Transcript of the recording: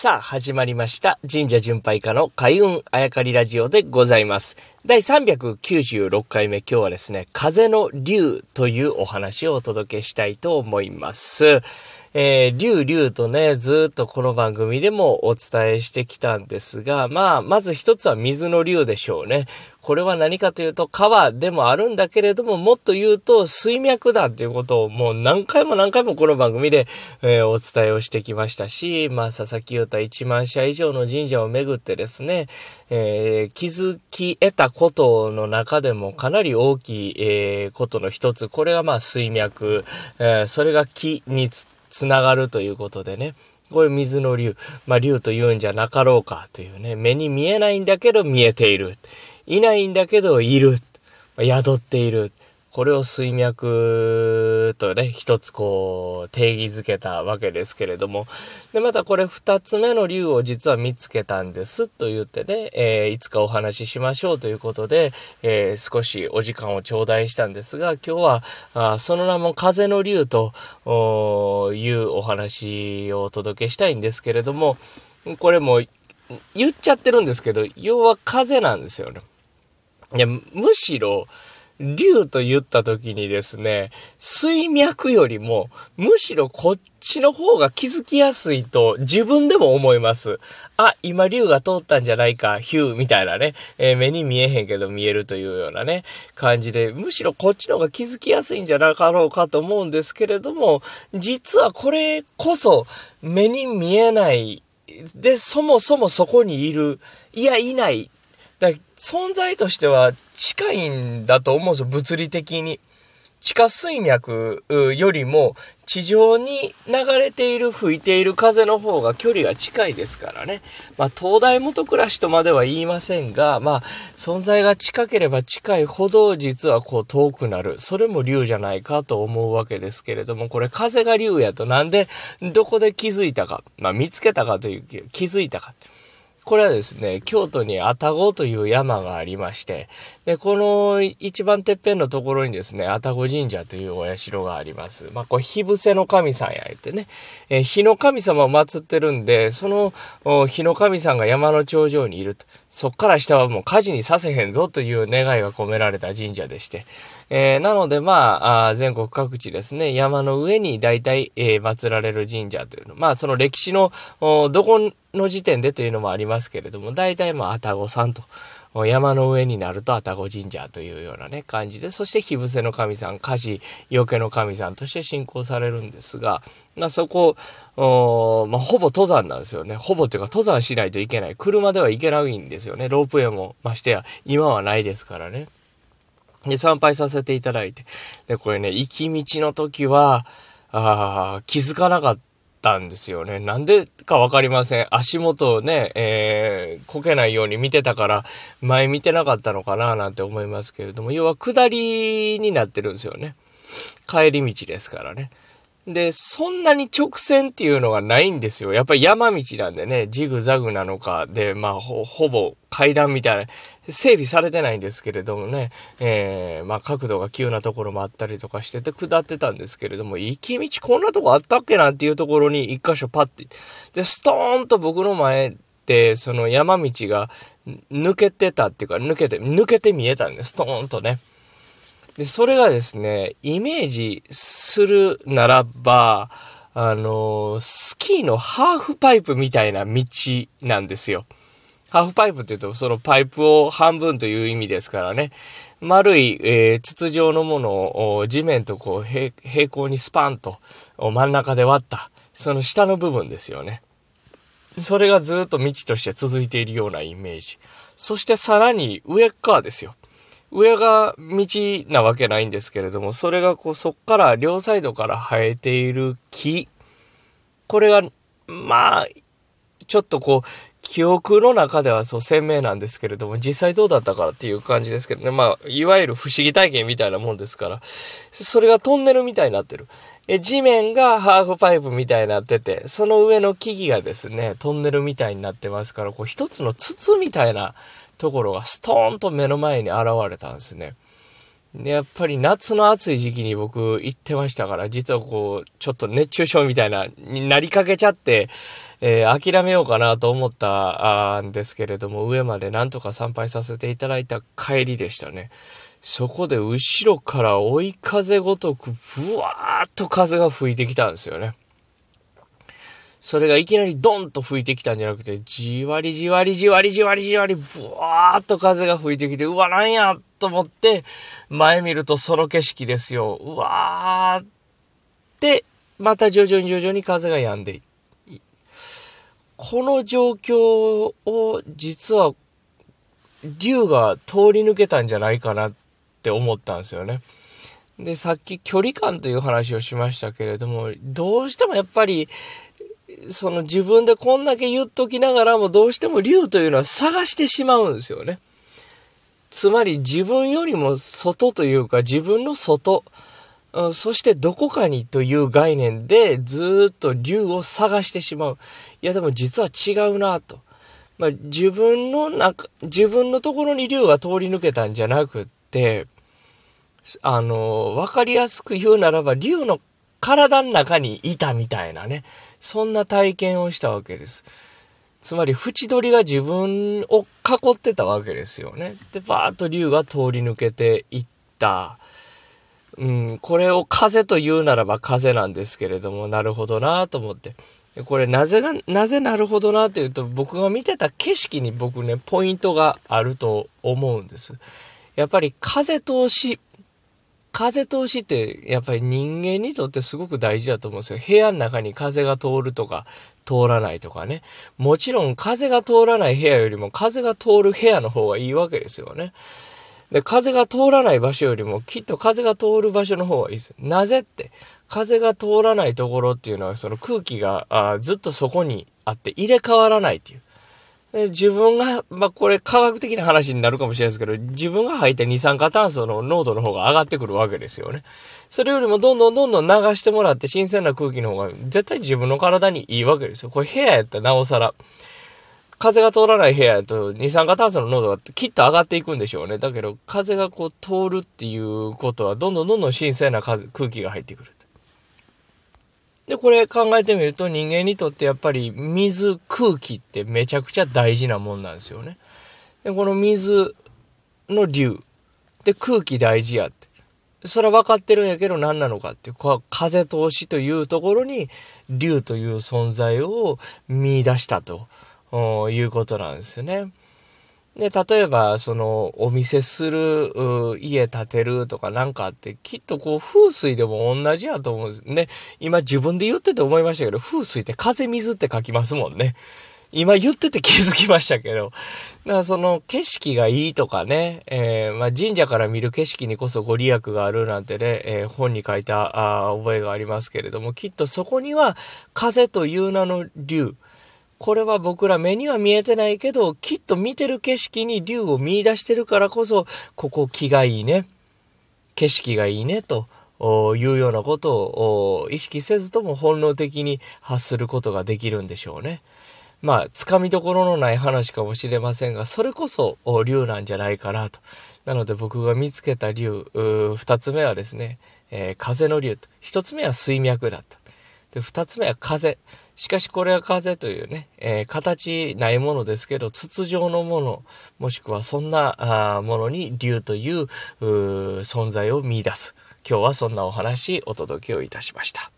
さあ、始まりました。神社巡拝家の開運あやかりラジオでございます。第396回目、今日はですね、風の竜というお話をお届けしたいと思います。えー、竜竜とね、ずっとこの番組でもお伝えしてきたんですが、まあ、まず一つは水の竜でしょうね。これは何かというと川でもあるんだけれども、もっと言うと水脈だっていうことをもう何回も何回もこの番組で、えー、お伝えをしてきましたし、まあ、佐々木優太1万社以上の神社を巡ってですね、えー、気づき得たことの中でもかなり大きい、えー、ことの一つ、これがまあ水脈、えそれが気につつながるということでね。これ水の竜。まあ竜と言うんじゃなかろうかというね。目に見えないんだけど見えている。いないんだけどいる。宿っている。これを水脈とね、一つこう定義づけたわけですけれども、で、またこれ二つ目の竜を実は見つけたんですと言ってね、えー、いつかお話ししましょうということで、えー、少しお時間を頂戴したんですが、今日はあその名も風の竜というお話をお届けしたいんですけれども、これも言っちゃってるんですけど、要は風なんですよね。いや、むしろ、竜と言った時にですね、水脈よりも、むしろこっちの方が気づきやすいと自分でも思います。あ、今竜が通ったんじゃないか、ヒューみたいなね、えー、目に見えへんけど見えるというようなね、感じで、むしろこっちの方が気づきやすいんじゃなかろうかと思うんですけれども、実はこれこそ目に見えない、で、そもそもそこにいる、いや、いないだ存在としては近いんだと思うんですよ、物理的に。地下水脈よりも地上に流れている吹いている風の方が距離が近いですからね。まあ東大元暮らしとまでは言いませんが、まあ存在が近ければ近いほど実はこう遠くなる。それも竜じゃないかと思うわけですけれども、これ風が竜やとなんでどこで気づいたか、まあ見つけたかという気づいたか。これはですね、京都に愛宕という山がありまして、で、この一番てっぺんのところにですね、愛宕神社というお社があります。まあ、これ、火伏せの神さんや言ってね、え火の神様を祀ってるんで、その火の神さんが山の頂上にいると。そっから下はもう火事にさせへんぞという願いが込められた神社でして、えー、なので、まあ全国各地ですね、山の上に大体、えー、祀られる神社というの。まあ、その歴史の、どこの時点でというのもありますけれども、大体、まあ、愛宕さんと。山の上になると愛宕神社というようなね、感じで、そして火伏せの神さん、火事、よけの神さんとして信仰されるんですが、まあ、そこ、まあ、ほぼ登山なんですよね。ほぼっていうか登山しないといけない。車では行けないんですよね。ロープウェイもましてや、今はないですからね。で、参拝させていただいて。で、これね、行き道の時は、あ気づかなかったんですよね。なんでかわかりません。足元をね、えー、こけないように見てたから、前見てなかったのかななんて思いますけれども、要は下りになってるんですよね。帰り道ですからね。で、そんなに直線っていうのがないんですよ。やっぱり山道なんでね、ジグザグなのか、で、まあ、ほ、ほぼ階段みたいな、整備されてないんですけれどもね、えー、まあ、角度が急なところもあったりとかしてて、下ってたんですけれども、行き道こんなとこあったっけなっていうところに一箇所パッて、で、ストーンと僕の前で、その山道が抜けてたっていうか、抜けて、抜けて見えたんです、ストーンとね。で、それがですね、イメージするならば、あの、スキーのハーフパイプみたいな道なんですよ。ハーフパイプって言うと、そのパイプを半分という意味ですからね。丸い、えー、筒状のものを地面とこう平行にスパンと真ん中で割った、その下の部分ですよね。それがずっと道として続いているようなイメージ。そしてさらに上側ですよ。上が道なわけないんですけれども、それがこう、そっから両サイドから生えている木。これが、まあ、ちょっとこう、記憶の中ではそう鮮明なんですけれども、実際どうだったかっていう感じですけどね。まあ、いわゆる不思議体験みたいなもんですから、それがトンネルみたいになってる。え、地面がハーフパイプみたいになってて、その上の木々がですね、トンネルみたいになってますから、こう一つの筒みたいなところがストーンと目の前に現れたんですね。で、やっぱり夏の暑い時期に僕行ってましたから、実はこう、ちょっと熱中症みたいな、になりかけちゃって、えー、諦めようかなと思ったんですけれども、上までなんとか参拝させていただいた帰りでしたね。そこで後ろから追い風ごとく、ぶわーっと風が吹いてきたんですよね。それがいきなりドンと吹いてきたんじゃなくて、じわりじわりじわりじわりじわり、ぶわーっと風が吹いてきて、うわ、なんやと思って、前見るとその景色ですよ。うわーって、また徐々に徐々に風が止んでこの状況を実は竜が通り抜けたんじゃないかなって思ったんですよね。で、さっき距離感という話をしましたけれども、どうしてもやっぱりその自分でこんだけ言っときながらもどうしても竜というのは探してしまうんですよね。つまり自分よりも外というか自分の外、うん、そしてどこかにという概念でずっと竜を探してしまう。いやでも実は違うなと。まあ、自分の中、自分のところに竜が通り抜けたんじゃなくって、あの、わかりやすく言うならば、竜の体の中にいたみたいなね。そんな体験をしたわけです。つまり、縁取りが自分を囲ってたわけですよね。で、バーッと竜が通り抜けていった。うん、これを風と言うならば風なんですけれども、なるほどなと思って。これなぜが、なぜなるほどなというと、僕が見てた景色に僕ね、ポイントがあると思うんです。やっぱり風通し風通しってやっぱり人間にとってすごく大事だと思うんですよ。部屋の中に風が通るとか通らないとかね。もちろん風が通らない部屋よりも風が通る部屋の方がいいわけですよね。で、風が通らない場所よりもきっと風が通る場所の方がいいです。なぜって、風が通らないところっていうのはその空気があずっとそこにあって入れ替わらないっていう。で自分が、まあ、これ科学的な話になるかもしれないですけど、自分が吐いた二酸化炭素の濃度の方が上がってくるわけですよね。それよりもどんどんどんどん流してもらって新鮮な空気の方が絶対自分の体にいいわけですよ。これ部屋やったらなおさら。風が通らない部屋やと二酸化炭素の濃度がきっと上がっていくんでしょうね。だけど風がこう通るっていうことはどんどんどんどん新鮮な空気が入ってくる。で、これ考えてみると人間にとってやっぱり水、空気ってめちゃくちゃ大事なもんなんですよね。で、この水の流。で、空気大事やって。それは分かってるんやけど何なのかっていう、風通しというところに竜という存在を見出したということなんですよね。で、例えば、その、お見せする、家建てるとかなんかって、きっとこう、風水でも同じやと思うんですね。今自分で言ってて思いましたけど、風水って風水って書きますもんね。今言ってて気づきましたけど。だからその景色がいいとかね、えー、まあ、神社から見る景色にこそご利益があるなんてね、えー、本に書いたあ覚えがありますけれども、きっとそこには風という名の竜、これは僕ら目には見えてないけど、きっと見てる景色に竜を見出してるからこそ、ここ気がいいね。景色がいいね、というようなことを意識せずとも本能的に発することができるんでしょうね。まあ、つかみどころのない話かもしれませんが、それこそ竜なんじゃないかなと。なので僕が見つけた竜、二つ目はですね、えー、風の竜と。一つ目は水脈だった。で、二つ目は風。しかしこれは風というね、えー、形ないものですけど、筒状のもの、もしくはそんなあものに竜という存在を見出す。今日はそんなお話お届けをいたしました。